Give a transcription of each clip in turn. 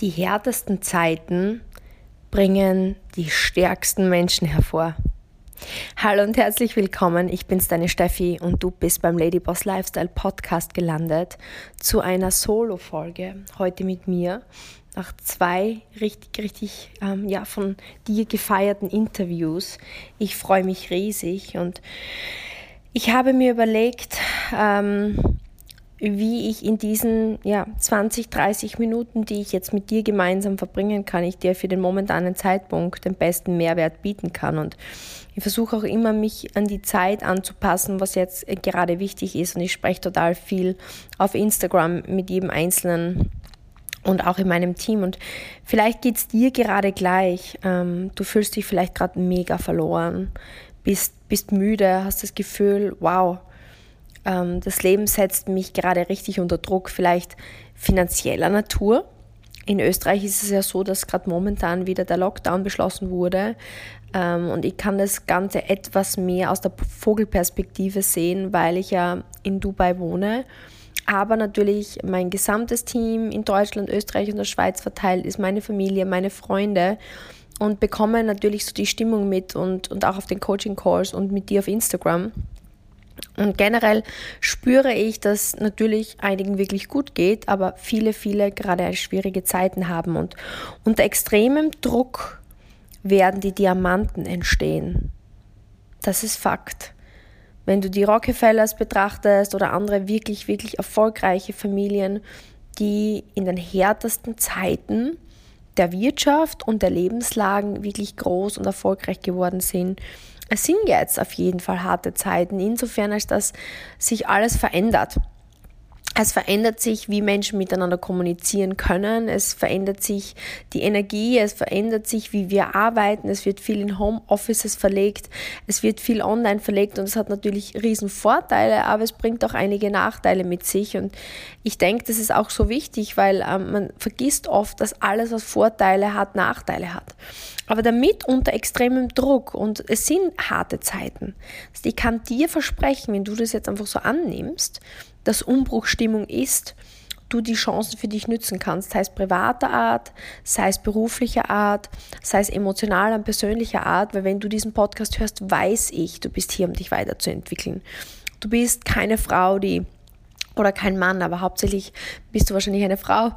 Die härtesten Zeiten bringen die stärksten Menschen hervor. Hallo und herzlich willkommen. Ich bin's deine Steffi und du bist beim Ladyboss Lifestyle Podcast gelandet zu einer Solo-Folge. Heute mit mir nach zwei richtig, richtig ähm, ja, von dir gefeierten Interviews. Ich freue mich riesig und ich habe mir überlegt, ähm, wie ich in diesen ja, 20, 30 Minuten, die ich jetzt mit dir gemeinsam verbringen kann, ich dir für den momentanen Zeitpunkt den besten Mehrwert bieten kann. Und ich versuche auch immer, mich an die Zeit anzupassen, was jetzt gerade wichtig ist. Und ich spreche total viel auf Instagram mit jedem Einzelnen und auch in meinem Team. Und vielleicht geht es dir gerade gleich. Ähm, du fühlst dich vielleicht gerade mega verloren, bist, bist müde, hast das Gefühl, wow, ähm, das Leben setzt mich gerade richtig unter Druck, vielleicht finanzieller Natur. In Österreich ist es ja so, dass gerade momentan wieder der Lockdown beschlossen wurde. Ähm, und ich kann das Ganze etwas mehr aus der Vogelperspektive sehen, weil ich ja in Dubai wohne. Aber natürlich mein gesamtes Team in Deutschland, Österreich und der Schweiz verteilt ist, meine Familie, meine Freunde und bekomme natürlich so die Stimmung mit und, und auch auf den Coaching-Calls und mit dir auf Instagram. Und generell spüre ich, dass natürlich einigen wirklich gut geht, aber viele, viele gerade schwierige Zeiten haben. Und unter extremem Druck werden die Diamanten entstehen. Das ist Fakt. Wenn du die Rockefellers betrachtest oder andere wirklich, wirklich erfolgreiche Familien, die in den härtesten Zeiten der Wirtschaft und der Lebenslagen wirklich groß und erfolgreich geworden sind, sind jetzt auf jeden Fall harte Zeiten, insofern als dass sich alles verändert. Es verändert sich, wie Menschen miteinander kommunizieren können. Es verändert sich die Energie. Es verändert sich, wie wir arbeiten. Es wird viel in Homeoffices verlegt. Es wird viel online verlegt und es hat natürlich riesen Vorteile, aber es bringt auch einige Nachteile mit sich. Und ich denke, das ist auch so wichtig, weil ähm, man vergisst oft, dass alles, was Vorteile hat, Nachteile hat. Aber damit unter extremem Druck und es sind harte Zeiten. Also ich kann dir versprechen, wenn du das jetzt einfach so annimmst, dass Umbruchstimmung ist, du die Chancen für dich nützen kannst, sei es privater Art, sei es beruflicher Art, sei es emotionaler und persönlicher Art, weil wenn du diesen Podcast hörst, weiß ich, du bist hier, um dich weiterzuentwickeln. Du bist keine Frau, die oder kein Mann, aber hauptsächlich bist du wahrscheinlich eine Frau,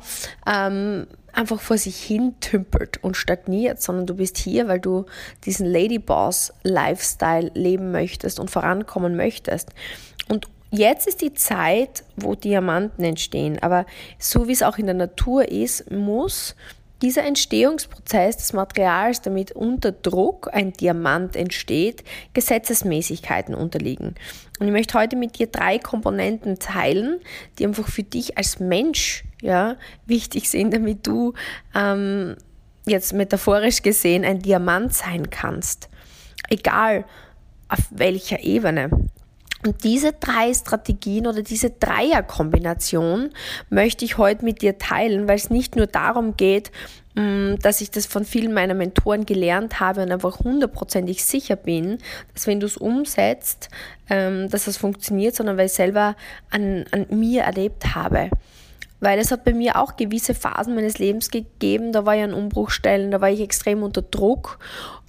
ähm, einfach vor sich hin tümpelt und stagniert, sondern du bist hier, weil du diesen Ladyboss-Lifestyle leben möchtest und vorankommen möchtest. Und Jetzt ist die Zeit, wo Diamanten entstehen, aber so wie es auch in der Natur ist, muss dieser Entstehungsprozess des Materials, damit unter Druck ein Diamant entsteht, Gesetzesmäßigkeiten unterliegen. Und ich möchte heute mit dir drei Komponenten teilen, die einfach für dich als Mensch ja, wichtig sind, damit du ähm, jetzt metaphorisch gesehen ein Diamant sein kannst. Egal auf welcher Ebene. Und diese drei Strategien oder diese Dreierkombination möchte ich heute mit dir teilen, weil es nicht nur darum geht, mm, dass ich das von vielen meiner Mentoren gelernt habe und einfach hundertprozentig sicher bin, dass wenn du es umsetzt, ähm, dass das funktioniert, sondern weil ich selber an, an mir erlebt habe. Weil es hat bei mir auch gewisse Phasen meines Lebens gegeben, da war ich an Umbruchstellen, da war ich extrem unter Druck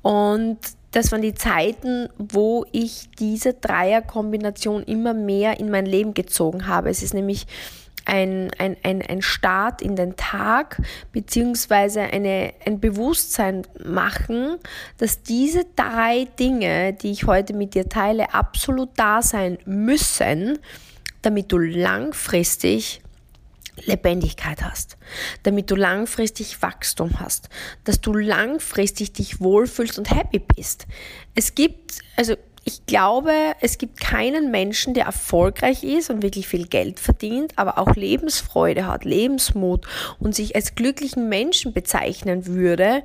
und das waren die Zeiten, wo ich diese Dreierkombination immer mehr in mein Leben gezogen habe. Es ist nämlich ein, ein, ein, ein Start in den Tag, beziehungsweise eine, ein Bewusstsein machen, dass diese drei Dinge, die ich heute mit dir teile, absolut da sein müssen, damit du langfristig Lebendigkeit hast, damit du langfristig Wachstum hast, dass du langfristig dich wohlfühlst und happy bist. Es gibt, also ich glaube, es gibt keinen Menschen, der erfolgreich ist und wirklich viel Geld verdient, aber auch Lebensfreude hat, Lebensmut und sich als glücklichen Menschen bezeichnen würde,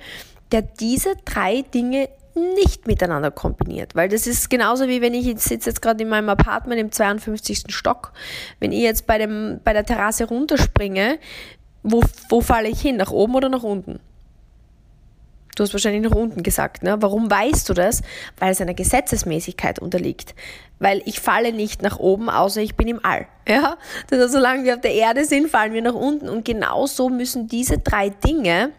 der diese drei Dinge nicht miteinander kombiniert. Weil das ist genauso wie wenn ich jetzt sitze jetzt gerade in meinem Apartment im 52. Stock. Wenn ich jetzt bei, dem, bei der Terrasse runterspringe, wo, wo falle ich hin? Nach oben oder nach unten? Du hast wahrscheinlich nach unten gesagt. Ne? Warum weißt du das? Weil es einer Gesetzesmäßigkeit unterliegt. Weil ich falle nicht nach oben, außer ich bin im All. Ja? Heißt, solange wir auf der Erde sind, fallen wir nach unten. Und genauso müssen diese drei Dinge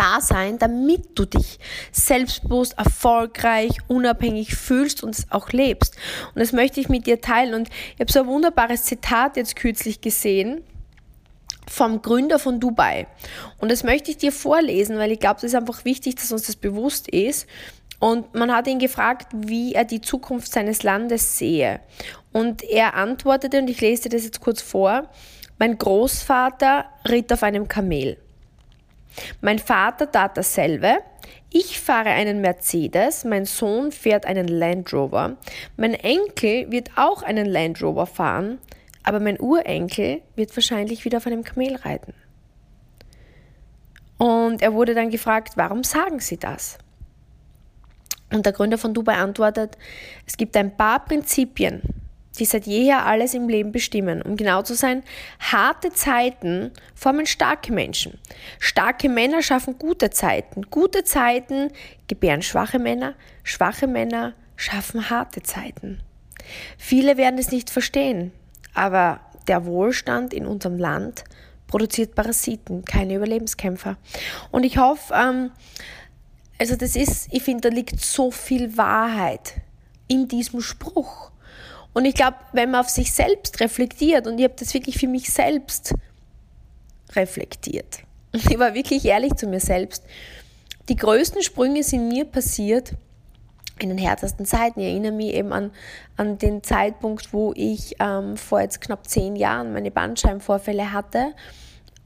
da sein, damit du dich selbstbewusst, erfolgreich, unabhängig fühlst und es auch lebst. Und das möchte ich mit dir teilen. Und ich habe so ein wunderbares Zitat jetzt kürzlich gesehen vom Gründer von Dubai. Und das möchte ich dir vorlesen, weil ich glaube, es ist einfach wichtig, dass uns das bewusst ist. Und man hat ihn gefragt, wie er die Zukunft seines Landes sehe. Und er antwortete, und ich lese dir das jetzt kurz vor, mein Großvater ritt auf einem Kamel. Mein Vater tat dasselbe. Ich fahre einen Mercedes, mein Sohn fährt einen Land Rover, mein Enkel wird auch einen Land Rover fahren, aber mein Urenkel wird wahrscheinlich wieder auf einem Kamel reiten. Und er wurde dann gefragt, warum sagen Sie das? Und der Gründer von Dubai antwortet, es gibt ein paar Prinzipien, die seit jeher alles im Leben bestimmen. Um genau zu sein, harte Zeiten formen starke Menschen. Starke Männer schaffen gute Zeiten. Gute Zeiten gebären schwache Männer. Schwache Männer schaffen harte Zeiten. Viele werden es nicht verstehen, aber der Wohlstand in unserem Land produziert Parasiten, keine Überlebenskämpfer. Und ich hoffe, ähm, also das ist, ich finde, da liegt so viel Wahrheit in diesem Spruch. Und ich glaube, wenn man auf sich selbst reflektiert, und ich habe das wirklich für mich selbst reflektiert, ich war wirklich ehrlich zu mir selbst, die größten Sprünge sind mir passiert, in den härtesten Zeiten. Ich erinnere mich eben an, an den Zeitpunkt, wo ich ähm, vor jetzt knapp zehn Jahren meine Bandscheibenvorfälle hatte.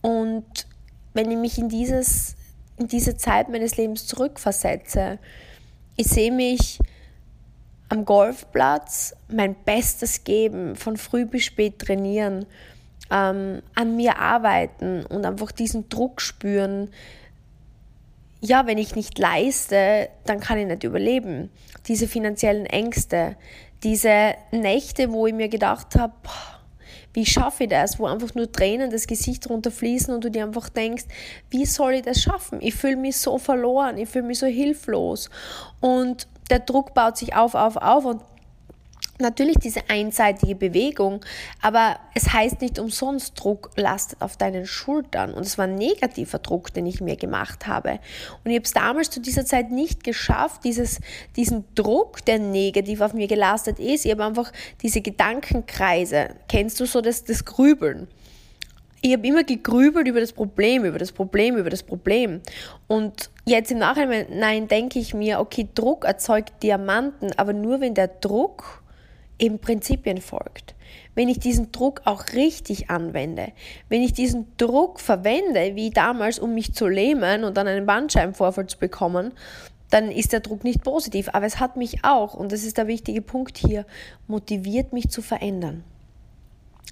Und wenn ich mich in, dieses, in diese Zeit meines Lebens zurückversetze, ich sehe mich am Golfplatz mein Bestes geben, von früh bis spät trainieren, ähm, an mir arbeiten und einfach diesen Druck spüren, ja, wenn ich nicht leiste, dann kann ich nicht überleben. Diese finanziellen Ängste, diese Nächte, wo ich mir gedacht habe, wie schaffe ich das, wo einfach nur Tränen das Gesicht runterfließen und du dir einfach denkst, wie soll ich das schaffen? Ich fühle mich so verloren, ich fühle mich so hilflos und der Druck baut sich auf, auf, auf und natürlich diese einseitige Bewegung, aber es heißt nicht umsonst, Druck lastet auf deinen Schultern. Und es war negativer Druck, den ich mir gemacht habe. Und ich habe es damals zu dieser Zeit nicht geschafft, dieses, diesen Druck, der negativ auf mir gelastet ist. Ich habe einfach diese Gedankenkreise, kennst du so das, das Grübeln? Ich habe immer gegrübelt über das Problem, über das Problem, über das Problem. Und jetzt im Nachhinein denke ich mir, okay, Druck erzeugt Diamanten, aber nur wenn der Druck eben Prinzipien folgt. Wenn ich diesen Druck auch richtig anwende, wenn ich diesen Druck verwende, wie damals, um mich zu lähmen und dann einen Bandscheibenvorfall zu bekommen, dann ist der Druck nicht positiv. Aber es hat mich auch, und das ist der wichtige Punkt hier, motiviert mich zu verändern.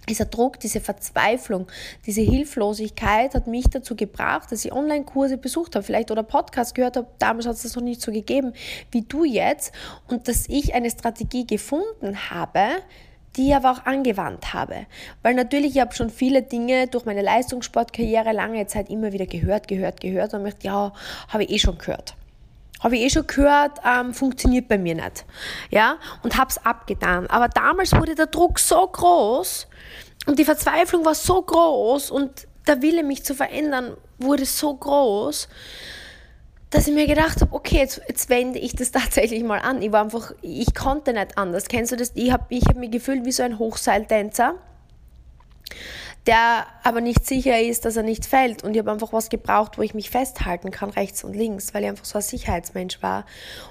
Dieser Druck, diese Verzweiflung, diese Hilflosigkeit hat mich dazu gebracht, dass ich Online-Kurse besucht habe, vielleicht oder Podcasts gehört habe. Damals hat es das noch nicht so gegeben wie du jetzt. Und dass ich eine Strategie gefunden habe, die ich aber auch angewandt habe. Weil natürlich, ich habe schon viele Dinge durch meine Leistungssportkarriere lange Zeit immer wieder gehört, gehört, gehört und mir ja, habe ich eh schon gehört. Habe ich eh schon gehört, ähm, funktioniert bei mir nicht. Ja, und habe es abgetan. Aber damals wurde der Druck so groß und die Verzweiflung war so groß und der Wille, mich zu verändern, wurde so groß, dass ich mir gedacht habe, okay, jetzt, jetzt wende ich das tatsächlich mal an. Ich war einfach, ich konnte nicht anders. Kennst du das? Ich habe ich hab mich gefühlt wie so ein Hochseiltänzer der aber nicht sicher ist, dass er nicht fällt. Und ich habe einfach was gebraucht, wo ich mich festhalten kann, rechts und links, weil ich einfach so ein Sicherheitsmensch war.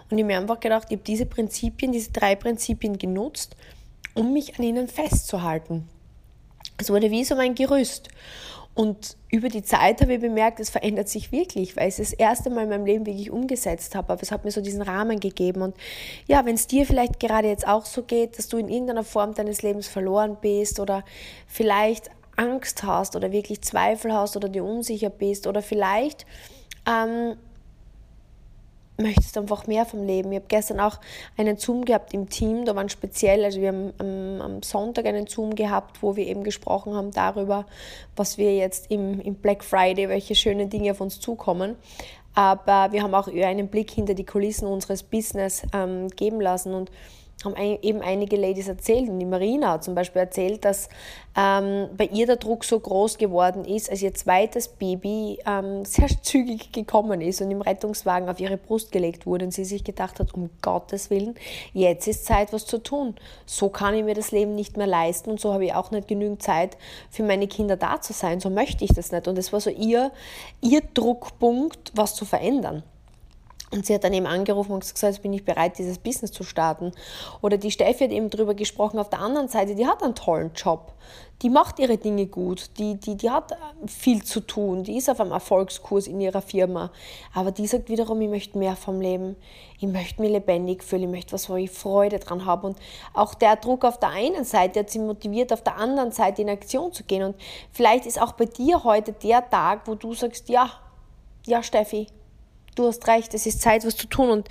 Und ich mir einfach gedacht, ich habe diese Prinzipien, diese drei Prinzipien genutzt, um mich an ihnen festzuhalten. Es wurde wie so mein Gerüst. Und über die Zeit habe ich bemerkt, es verändert sich wirklich, weil ich es das erste Mal in meinem Leben wirklich umgesetzt habe. Aber es hat mir so diesen Rahmen gegeben. Und ja, wenn es dir vielleicht gerade jetzt auch so geht, dass du in irgendeiner Form deines Lebens verloren bist oder vielleicht Angst hast oder wirklich Zweifel hast oder dir unsicher bist oder vielleicht ähm, möchtest einfach mehr vom Leben. Ich habe gestern auch einen Zoom gehabt im Team, da waren speziell, also wir haben am, am, Sonntag einen Zoom gehabt, wo wir eben gesprochen haben darüber, was wir jetzt im, im Black Friday, welche schönen Dinge auf uns zukommen. aber wir haben auch einen Blick hinter die Kulissen unseres Business ähm, geben lassen und haben eben einige Ladies erzählt. Und die Marina hat zum Beispiel erzählt, dass ähm, bei ihr der Druck so groß geworden ist, als ihr zweites Baby ähm, sehr zügig gekommen ist und im Rettungswagen auf ihre Brust gelegt wurde und sie sich gedacht hat, um Gottes Willen, jetzt ist Zeit, was zu tun. So kann ich mir das Leben nicht mehr leisten und so habe ich auch nicht genügend Zeit für meine Kinder da zu sein. So möchte ich das nicht. Und das war so ihr, ihr Druckpunkt, was zu verändern. Und sie hat dann eben angerufen und gesagt, jetzt bin ich bereit, dieses Business zu starten. Oder die Steffi hat eben darüber gesprochen, auf der anderen Seite, die hat einen tollen Job. Die macht ihre Dinge gut, die, die, die hat viel zu tun, die ist auf einem Erfolgskurs in ihrer Firma. Aber die sagt wiederum, ich möchte mehr vom Leben, ich möchte mich lebendig fühlen, ich möchte was, wo ich Freude dran habe. Und auch der Druck auf der einen Seite hat sie motiviert, auf der anderen Seite in Aktion zu gehen. Und vielleicht ist auch bei dir heute der Tag, wo du sagst, ja, ja Steffi, du hast recht, es ist Zeit, was zu tun. Und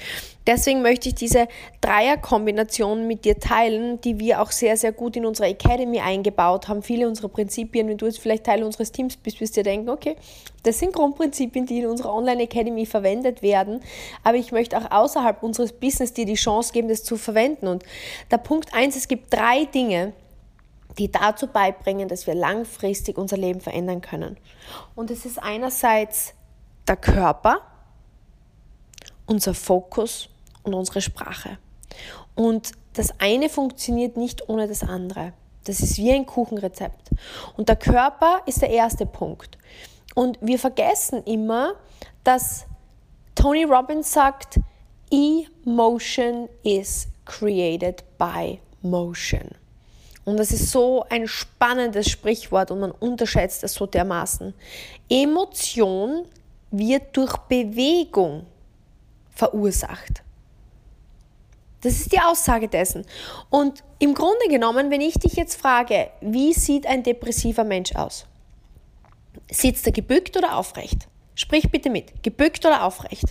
deswegen möchte ich diese Dreierkombination mit dir teilen, die wir auch sehr, sehr gut in unserer Academy eingebaut haben. Viele unserer Prinzipien, wenn du jetzt vielleicht Teil unseres Teams bist, wirst du dir denken, okay, das sind Grundprinzipien, die in unserer Online Academy verwendet werden. Aber ich möchte auch außerhalb unseres Business dir die Chance geben, das zu verwenden. Und der Punkt eins: es gibt drei Dinge, die dazu beibringen, dass wir langfristig unser Leben verändern können. Und es ist einerseits der Körper, unser Fokus und unsere Sprache. Und das eine funktioniert nicht ohne das andere. Das ist wie ein Kuchenrezept. Und der Körper ist der erste Punkt. Und wir vergessen immer, dass Tony Robbins sagt, Emotion is created by motion. Und das ist so ein spannendes Sprichwort und man unterschätzt es so dermaßen. Emotion wird durch Bewegung verursacht. Das ist die Aussage dessen. Und im Grunde genommen, wenn ich dich jetzt frage, wie sieht ein depressiver Mensch aus? Sitzt er gebückt oder aufrecht? Sprich bitte mit. Gebückt oder aufrecht?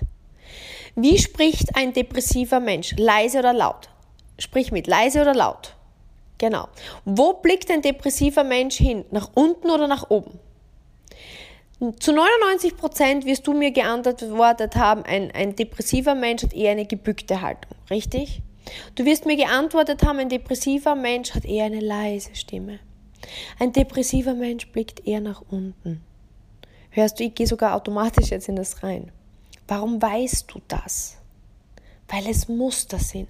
Wie spricht ein depressiver Mensch? Leise oder laut? Sprich mit. Leise oder laut? Genau. Wo blickt ein depressiver Mensch hin? Nach unten oder nach oben? Zu 99 Prozent wirst du mir geantwortet haben, ein, ein depressiver Mensch hat eher eine gebückte Haltung, richtig? Du wirst mir geantwortet haben, ein depressiver Mensch hat eher eine leise Stimme. Ein depressiver Mensch blickt eher nach unten. Hörst du, ich gehe sogar automatisch jetzt in das rein. Warum weißt du das? Weil es Muster sind.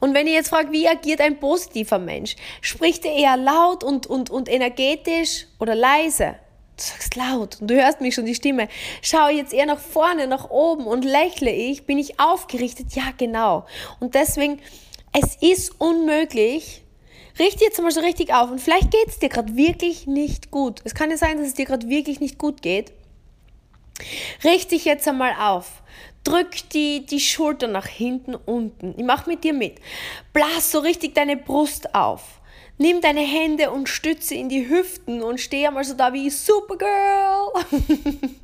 Und wenn ihr jetzt fragt, wie agiert ein positiver Mensch? Spricht er eher laut und, und, und energetisch oder leise? Du sagst laut und du hörst mich schon die Stimme. Schau jetzt eher nach vorne, nach oben und lächle ich, bin ich aufgerichtet? Ja, genau. Und deswegen, es ist unmöglich, richte jetzt mal so richtig auf und vielleicht geht es dir gerade wirklich nicht gut. Es kann ja sein, dass es dir gerade wirklich nicht gut geht. Richte dich jetzt einmal auf. Drück die, die Schulter nach hinten unten. Ich mach mit dir mit. Blas so richtig deine Brust auf. Nimm deine Hände und stütze in die Hüften und steh einmal so da wie Supergirl.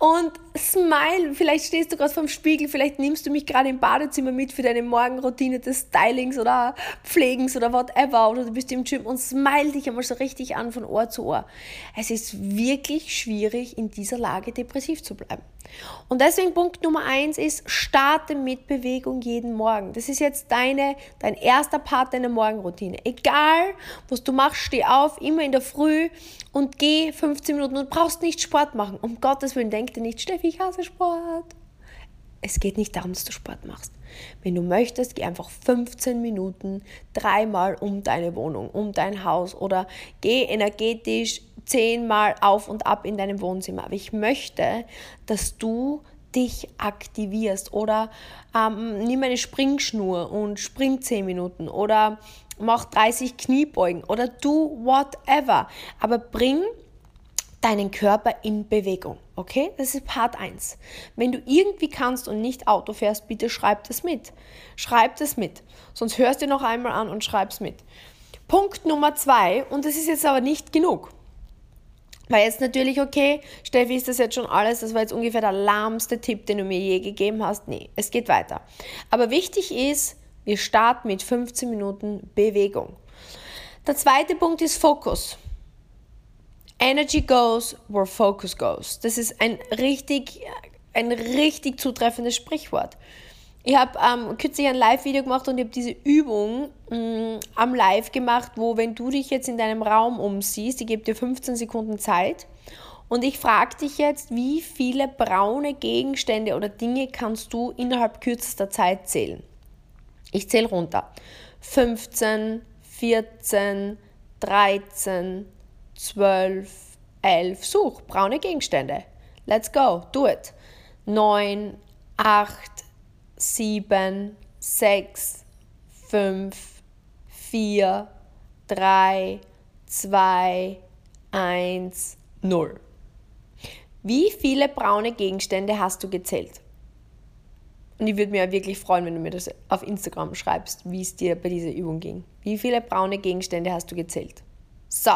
und smile. Vielleicht stehst du gerade vorm Spiegel, vielleicht nimmst du mich gerade im Badezimmer mit für deine Morgenroutine des Stylings oder Pflegens oder whatever. Oder du bist im Gym und smile dich einmal so richtig an von Ohr zu Ohr. Es ist wirklich schwierig, in dieser Lage depressiv zu bleiben. Und deswegen Punkt Nummer eins ist, starte mit Bewegung jeden Morgen. Das ist jetzt deine, dein erster Part deiner Morgenroutine. Egal, was du machst, steh auf, immer in der Früh und geh 15 Minuten und brauchst nicht Sport machen. Um Gottes Willen, denk dir nicht, Steffi, ich hasse Sport. Es geht nicht darum, dass du Sport machst. Wenn du möchtest, geh einfach 15 Minuten dreimal um deine Wohnung, um dein Haus oder geh energetisch zehnmal auf und ab in deinem Wohnzimmer. Aber ich möchte, dass du dich aktivierst oder ähm, nimm eine Springschnur und spring 10 Minuten oder mach 30 Kniebeugen oder do whatever. Aber bring deinen Körper in Bewegung. Okay? Das ist Part 1. Wenn du irgendwie kannst und nicht Auto fährst, bitte schreib das mit. Schreib das mit. Sonst hörst du noch einmal an und schreib's mit. Punkt Nummer 2, und das ist jetzt aber nicht genug. Weil jetzt natürlich, okay, Steffi, ist das jetzt schon alles? Das war jetzt ungefähr der lahmste Tipp, den du mir je gegeben hast. Nee, es geht weiter. Aber wichtig ist, wir starten mit 15 Minuten Bewegung. Der zweite Punkt ist Fokus. Energy goes where focus goes. Das ist ein richtig ein richtig zutreffendes Sprichwort. Ich habe ähm, kürzlich ein Live-Video gemacht und ich habe diese Übung mh, mm, am Live gemacht, wo wenn du dich jetzt in deinem Raum umsiehst, ich gebe dir 15 Sekunden Zeit und ich frage dich jetzt, wie viele braune Gegenstände oder Dinge kannst du innerhalb kürzester Zeit zählen? Ich zähle runter. 15, 14, 13, 12, 11. Such braune Gegenstände. Let's go, do it. 9, 8, 7, 6, 5, 4, 3, 2, 1, 0. Wie viele braune Gegenstände hast du gezählt? Und ich würde ja wirklich freuen, wenn du mir das auf Instagram schreibst, wie es dir bei dieser Übung ging. Wie viele braune Gegenstände hast du gezählt? So.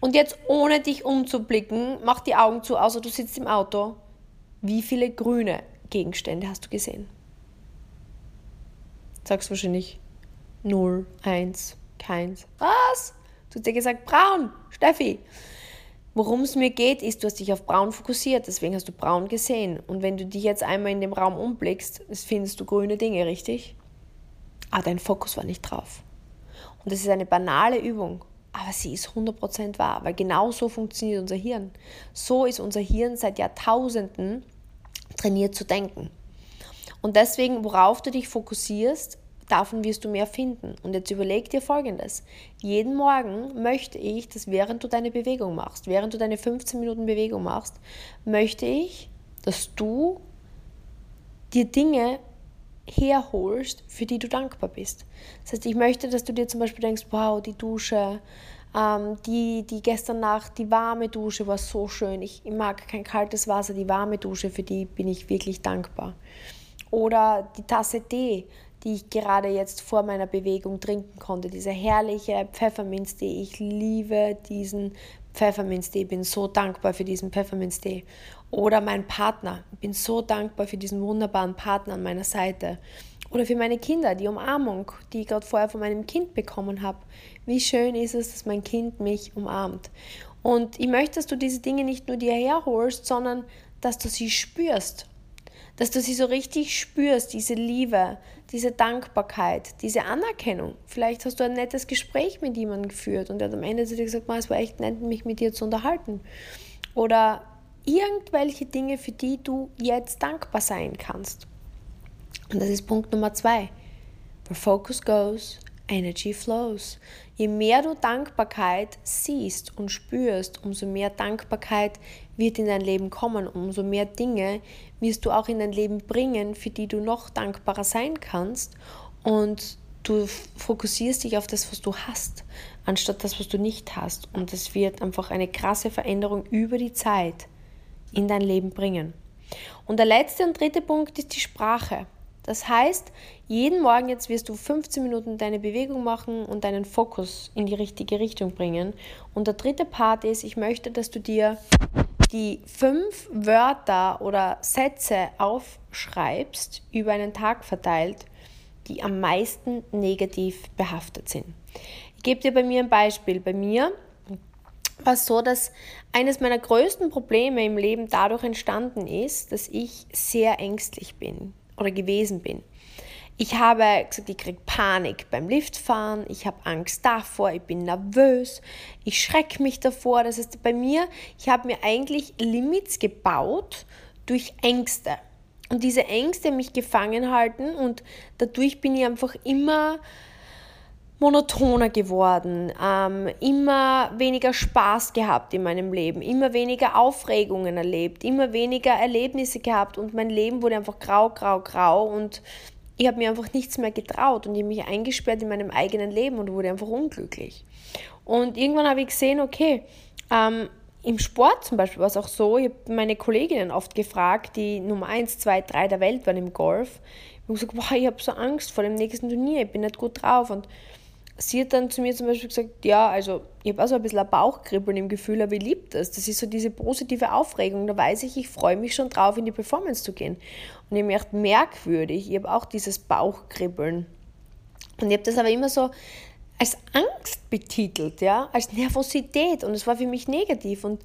Und jetzt ohne dich umzublicken, mach die Augen zu, außer du sitzt im Auto. Wie viele grüne Gegenstände hast du gesehen? Sagst wahrscheinlich 0, 1, keins. Was? Du hast dir gesagt braun, Steffi. Worum es mir geht, ist, du hast dich auf braun fokussiert, deswegen hast du braun gesehen. Und wenn du dich jetzt einmal in dem Raum umblickst, findest du grüne Dinge, richtig? Aber dein Fokus war nicht drauf. Und das ist eine banale Übung, aber sie ist 100% wahr, weil genau so funktioniert unser Hirn. So ist unser Hirn seit Jahrtausenden trainiert zu denken. Und deswegen, worauf du dich fokussierst, davon wirst du mehr finden. Und jetzt überleg dir folgendes. Jeden Morgen möchte ich, dass während du deine Bewegung machst, während du deine 15 Minuten Bewegung machst, möchte ich, dass du dir Dinge herholst, für die du dankbar bist. Das heißt, ich möchte, dass du dir zum Beispiel denkst, wow, die Dusche, ähm, die, die gestern Nacht, die warme Dusche war so schön. Ich, ich mag kein kaltes Wasser, die warme Dusche, für die bin ich wirklich dankbar. Oder die Tasse Tee, die ich gerade jetzt vor meiner Bewegung trinken konnte. Dieser herrliche Pfefferminztee. Ich liebe diesen Pfefferminztee. Ich bin so dankbar für diesen Pfefferminztee. Oder mein Partner. Ich bin so dankbar für diesen wunderbaren Partner an meiner Seite. Oder für meine Kinder, die Umarmung, die ich gerade vorher von meinem Kind bekommen habe. Wie schön ist es, dass mein Kind mich umarmt. Und ich möchte, dass du diese Dinge nicht nur dir herholst, sondern dass du sie spürst. Dass du sie so richtig spürst, diese Liebe, diese Dankbarkeit, diese Anerkennung. Vielleicht hast du ein nettes Gespräch mit jemandem geführt und er hat am Ende zu dir gesagt, es war echt nett, mich mit dir zu unterhalten. Oder irgendwelche Dinge, für die du jetzt dankbar sein kannst. Und das ist Punkt Nummer zwei. Where focus goes, energy flows. Je mehr du Dankbarkeit siehst und spürst, umso mehr Dankbarkeit wird in dein Leben kommen, umso mehr Dinge wirst du auch in dein Leben bringen, für die du noch dankbarer sein kannst. Und du fokussierst dich auf das, was du hast, anstatt das, was du nicht hast. Und das wird einfach eine krasse Veränderung über die Zeit in dein Leben bringen. Und der letzte und dritte Punkt ist die Sprache. Das heißt, jeden Morgen jetzt wirst du 15 Minuten deine Bewegung machen und deinen Fokus in die richtige Richtung bringen. Und der dritte Part ist, ich möchte, dass du dir die fünf Wörter oder Sätze aufschreibst, über einen Tag verteilt, die am meisten negativ behaftet sind. Ich gebe dir bei mir ein Beispiel. Bei mir war es so, dass eines meiner größten Probleme im Leben dadurch entstanden ist, dass ich sehr ängstlich bin oder gewesen bin. Ich habe gesagt, ich kriege Panik beim Liftfahren, ich habe Angst davor, ich bin nervös, ich schrecke mich davor. Das heißt, bei mir, ich habe mir eigentlich Limits gebaut durch Ängste. Und diese Ängste mich gefangen halten und dadurch bin ich einfach immer monotoner geworden, ähm, immer weniger Spaß gehabt in meinem Leben, immer weniger Aufregungen erlebt, immer weniger Erlebnisse gehabt und mein Leben wurde einfach grau, grau, grau und ich habe mir einfach nichts mehr getraut und ich habe mich eingesperrt in meinem eigenen Leben und wurde einfach unglücklich. Und irgendwann habe ich gesehen, okay, ähm, im Sport zum Beispiel war es auch so, ich habe meine Kolleginnen oft gefragt, die Nummer 1, 2, 3 der Welt waren im Golf. Ich habe gesagt, boah, ich habe so Angst vor dem nächsten Turnier, ich bin nicht gut drauf. Und sie hat dann zu mir zum Beispiel gesagt, ja, also ich habe auch so ein bisschen ein Bauchkribbeln im Gefühl, aber ich liebe das. Das ist so diese positive Aufregung. Da weiß ich, ich freue mich schon drauf, in die Performance zu gehen. Und ich gedacht, merkwürdig, ich habe auch dieses Bauchkribbeln. Und ich habe das aber immer so als Angst betitelt, ja, als Nervosität und es war für mich negativ und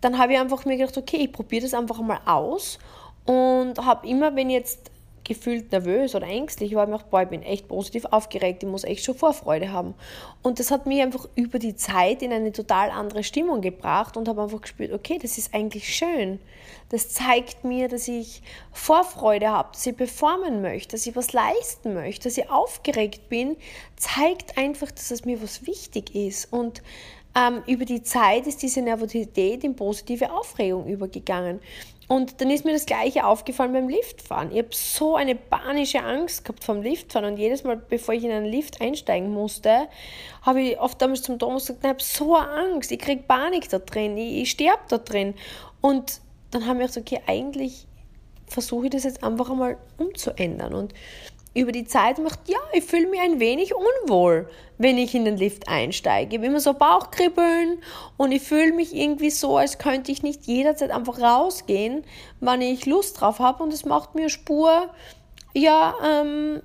dann habe ich einfach mir gedacht, okay, ich probiere das einfach mal aus und habe immer, wenn jetzt gefühlt nervös oder ängstlich war, ich mir gedacht, boah, ich bin echt positiv aufgeregt, ich muss echt schon Vorfreude haben. Und das hat mich einfach über die Zeit in eine total andere Stimmung gebracht und habe einfach gespürt, okay, das ist eigentlich schön. Das zeigt mir, dass ich Vorfreude habe, dass ich performen möchte, dass ich was leisten möchte, dass ich aufgeregt bin, zeigt einfach, dass es mir was wichtig ist. Und ähm, über die Zeit ist diese Nervosität in positive Aufregung übergegangen. Und dann ist mir das Gleiche aufgefallen beim Liftfahren. Ich habe so eine panische Angst gehabt vom Liftfahren und jedes Mal, bevor ich in einen Lift einsteigen musste, habe ich oft damals zum Thomas gesagt, ich habe so Angst, ich kriege Panik da drin, ich, ich sterbe da drin. Und dann haben wir gesagt, okay, eigentlich versuche ich das jetzt einfach einmal umzuändern. Und über die Zeit macht, ja, ich fühle mich ein wenig unwohl, wenn ich in den Lift einsteige. Ich habe immer so Bauchkribbeln und ich fühle mich irgendwie so, als könnte ich nicht jederzeit einfach rausgehen, wann ich Lust drauf habe und es macht mir Spur, ja, ähm,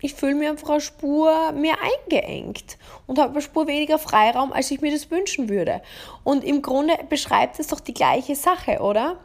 ich fühle mich einfach eine Spur mehr eingeengt und habe eine Spur weniger Freiraum, als ich mir das wünschen würde. Und im Grunde beschreibt es doch die gleiche Sache, oder?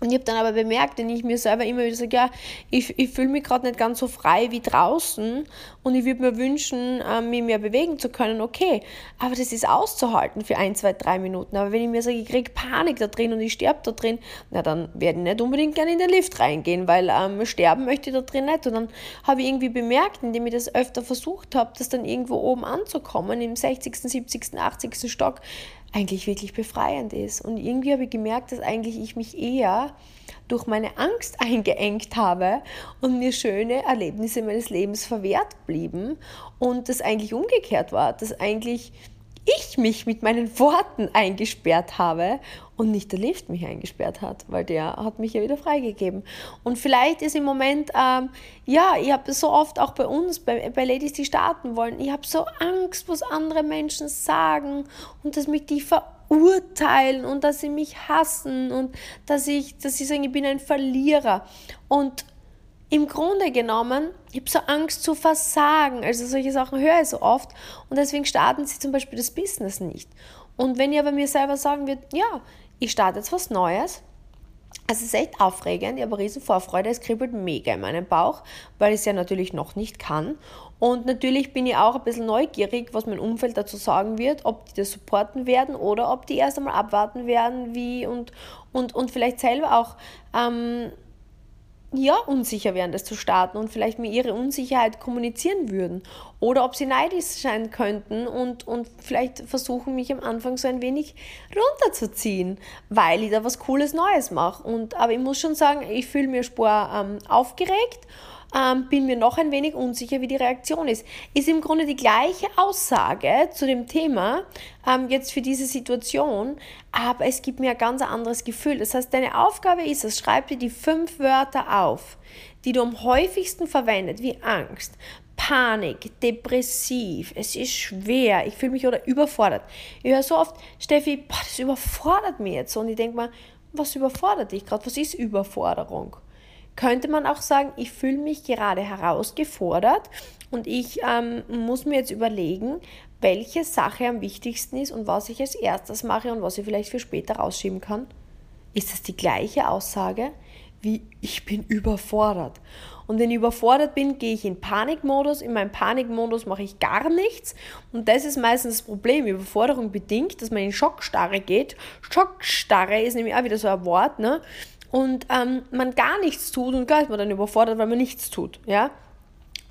Und ich habe dann aber bemerkt, wenn ich mir selber immer wieder sage, ja, ich, ich fühle mich gerade nicht ganz so frei wie draußen und ich würde mir wünschen, äh, mich mehr bewegen zu können, okay. Aber das ist auszuhalten für ein, zwei, drei Minuten. Aber wenn ich mir sage, ich kriege Panik da drin und ich sterbe da drin, na dann werde ich nicht unbedingt gerne in den Lift reingehen, weil ähm, sterben möchte ich da drin nicht. Und dann habe ich irgendwie bemerkt, indem ich das öfter versucht habe, das dann irgendwo oben anzukommen, im 60., 70., 80. Stock, eigentlich wirklich befreiend ist. Und irgendwie habe ich gemerkt, dass eigentlich ich mich eher durch meine Angst eingeengt habe und mir schöne Erlebnisse meines Lebens verwehrt blieben und das eigentlich umgekehrt war, dass eigentlich ich mich mit meinen Worten eingesperrt habe und nicht der Lift mich eingesperrt hat, weil der hat mich ja wieder freigegeben. Und vielleicht ist im Moment, ähm, ja, ich habe so oft auch bei uns, bei, bei Ladies, die starten wollen, ich habe so Angst, was andere Menschen sagen und dass mich die verurteilen und dass sie mich hassen und dass ich, dass sie sagen, ich bin ein Verlierer. Und im Grunde genommen, ich habe so Angst zu versagen. Also solche Sachen höre ich so oft und deswegen starten sie zum Beispiel das Business nicht. Und wenn ihr aber mir selber sagen wird, ja, ich starte jetzt was Neues, also es ist echt aufregend, ich habe riesen Vorfreude, es kribbelt mega in meinem Bauch, weil ich es ja natürlich noch nicht kann. Und natürlich bin ich auch ein bisschen neugierig, was mein Umfeld dazu sagen wird, ob die das supporten werden oder ob die erst einmal abwarten werden, wie und, und, und vielleicht selber auch ähm, ja, unsicher wären, das zu starten und vielleicht mir ihre Unsicherheit kommunizieren würden. Oder ob sie neidisch sein könnten und, und vielleicht versuchen, mich am Anfang so ein wenig runterzuziehen, weil ich da was Cooles Neues mache. Aber ich muss schon sagen, ich fühle mich spur ähm, aufgeregt ähm, bin mir noch ein wenig unsicher, wie die Reaktion ist. Ist im Grunde die gleiche Aussage zu dem Thema ähm, jetzt für diese Situation, aber es gibt mir ein ganz anderes Gefühl. Das heißt, deine Aufgabe ist es, schreib dir die fünf Wörter auf, die du am häufigsten verwendet, wie Angst, Panik, depressiv, es ist schwer, ich fühle mich oder überfordert. Ich höre so oft, Steffi, boah, das überfordert mich jetzt. Und ich denke mal, was überfordert dich gerade? Was ist Überforderung? Könnte man auch sagen, ich fühle mich gerade herausgefordert und ich ähm, muss mir jetzt überlegen, welche Sache am wichtigsten ist und was ich als erstes mache und was ich vielleicht für später rausschieben kann. Ist das die gleiche Aussage wie ich bin überfordert? Und wenn ich überfordert bin, gehe ich in Panikmodus. In meinem Panikmodus mache ich gar nichts. Und das ist meistens das Problem. Überforderung bedingt, dass man in Schockstarre geht. Schockstarre ist nämlich auch wieder so ein Wort, ne? Und ähm, man gar nichts tut und gar ist man dann überfordert, weil man nichts tut, ja.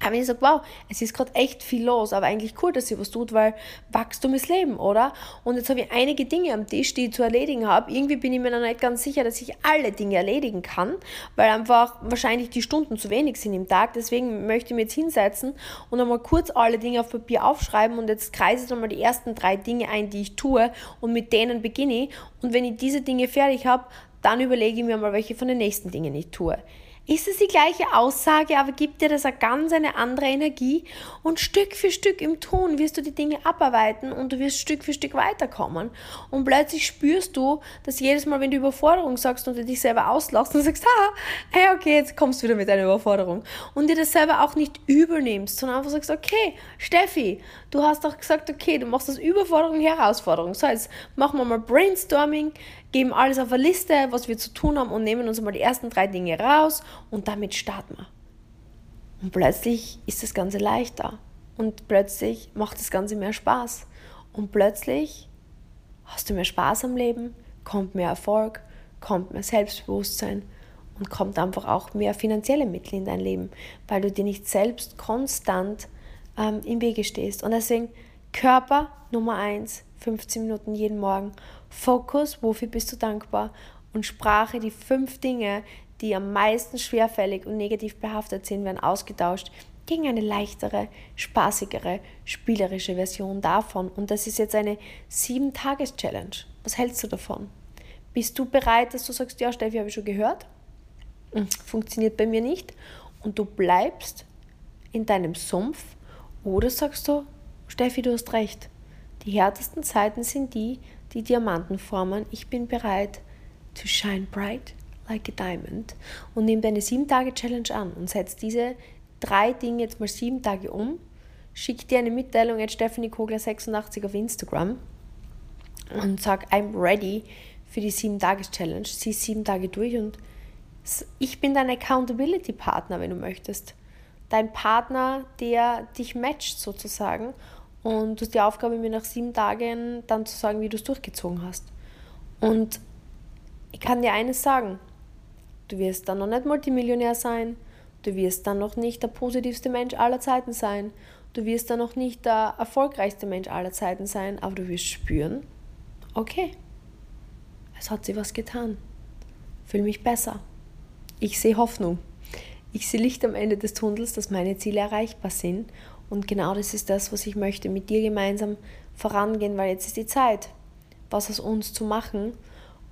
Aber ich sage, wow, es ist gerade echt viel los, aber eigentlich cool, dass sie was tut, weil Wachstum ist Leben, oder? Und jetzt habe ich einige Dinge am Tisch, die ich zu erledigen habe. Irgendwie bin ich mir noch nicht ganz sicher, dass ich alle Dinge erledigen kann, weil einfach wahrscheinlich die Stunden zu wenig sind im Tag. Deswegen möchte ich mich jetzt hinsetzen und einmal kurz alle Dinge auf Papier aufschreiben und jetzt kreise ich einmal die ersten drei Dinge ein, die ich tue und mit denen beginne ich. Und wenn ich diese Dinge fertig habe, dann überlege ich mir mal, welche von den nächsten Dingen ich tue. ist es die gleiche Aussage, aber gibt dir das eine ganz eine andere Energie und Stück für Stück im Tun wirst du die Dinge abarbeiten und du wirst Stück für Stück weiterkommen und plötzlich spürst du, dass jedes Mal, wenn du Überforderung sagst und du dich selber auslachst und sagst, ha, hey, okay, jetzt kommst du wieder mit deiner Überforderung und dir das selber auch nicht übernimmst, sondern einfach sagst, okay, Steffi, du hast doch gesagt, okay, du machst das Überforderung, Herausforderung. So, jetzt machen wir mal Brainstorming, geben alles auf eine Liste, was wir zu tun haben und nehmen uns mal die ersten drei Dinge raus und damit starten wir. Und plötzlich ist das Ganze leichter und plötzlich macht das Ganze mehr Spaß und plötzlich hast du mehr Spaß am Leben, kommt mehr Erfolg, kommt mehr Selbstbewusstsein und kommt einfach auch mehr finanzielle Mittel in dein Leben, weil du dir nicht selbst konstant ähm, im Wege stehst. Und deswegen Körper Nummer eins, 15 Minuten jeden Morgen Fokus, wofür bist du dankbar? Und Sprache, die fünf Dinge, die am meisten schwerfällig und negativ behaftet sind, werden ausgetauscht gegen eine leichtere, spaßigere, spielerische Version davon. Und das ist jetzt eine Sieben-Tages-Challenge. Was hältst du davon? Bist du bereit, dass du sagst, ja, Steffi, habe ich schon gehört? Hm, funktioniert bei mir nicht. Und du bleibst in deinem Sumpf. Oder sagst du, Steffi, du hast recht. Die härtesten Zeiten sind die, die Diamanten formen. Ich bin bereit to shine bright like a diamond und nimm deine 7-Tage-Challenge an und setz diese drei Dinge jetzt mal sieben Tage um. Schick dir eine Mitteilung at Stephanie Kogler86 auf Instagram und sag, I'm ready für die 7-Tages-Challenge. Sieh sieben Tage durch und ich bin dein Accountability-Partner, wenn du möchtest. Dein Partner, der dich matcht sozusagen und du hast die Aufgabe, mir nach sieben Tagen dann zu sagen, wie du es durchgezogen hast. Und ich kann dir eines sagen, du wirst dann noch nicht Multimillionär sein, du wirst dann noch nicht der positivste Mensch aller Zeiten sein, du wirst dann noch nicht der erfolgreichste Mensch aller Zeiten sein, aber du wirst spüren, okay, es hat sich was getan, fühle mich besser, ich sehe Hoffnung, ich sehe Licht am Ende des Tunnels, dass meine Ziele erreichbar sind und genau das ist das, was ich möchte, mit dir gemeinsam vorangehen, weil jetzt ist die Zeit, was aus uns zu machen.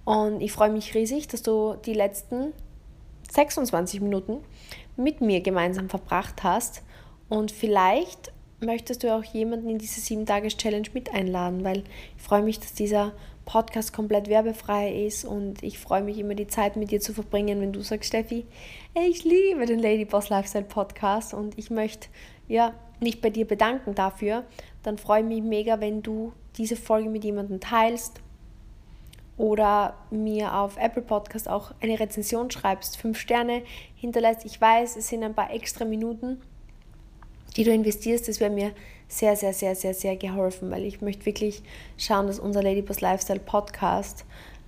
Und ich freue mich riesig, dass du die letzten 26 Minuten mit mir gemeinsam verbracht hast. Und vielleicht möchtest du auch jemanden in diese 7-Tages-Challenge mit einladen, weil ich freue mich, dass dieser Podcast komplett werbefrei ist und ich freue mich immer die Zeit mit dir zu verbringen, wenn du sagst, Steffi, ich liebe den Lady Boss Lifestyle Podcast und ich möchte ja nicht bei dir bedanken dafür, dann freue ich mich mega, wenn du diese Folge mit jemandem teilst oder mir auf Apple Podcast auch eine Rezension schreibst, fünf Sterne hinterlässt. Ich weiß, es sind ein paar extra Minuten, die du investierst. Das wäre mir sehr, sehr, sehr, sehr, sehr geholfen, weil ich möchte wirklich schauen, dass unser Ladyboss Lifestyle Podcast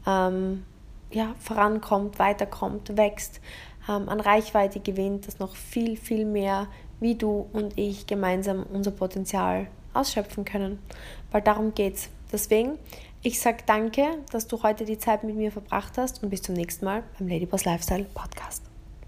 ähm, ja, vorankommt, weiterkommt, wächst, ähm, an Reichweite gewinnt, dass noch viel, viel mehr wie du und ich gemeinsam unser Potenzial ausschöpfen können. Weil darum geht's. Deswegen, ich sage danke, dass du heute die Zeit mit mir verbracht hast und bis zum nächsten Mal beim Ladyboss Lifestyle Podcast.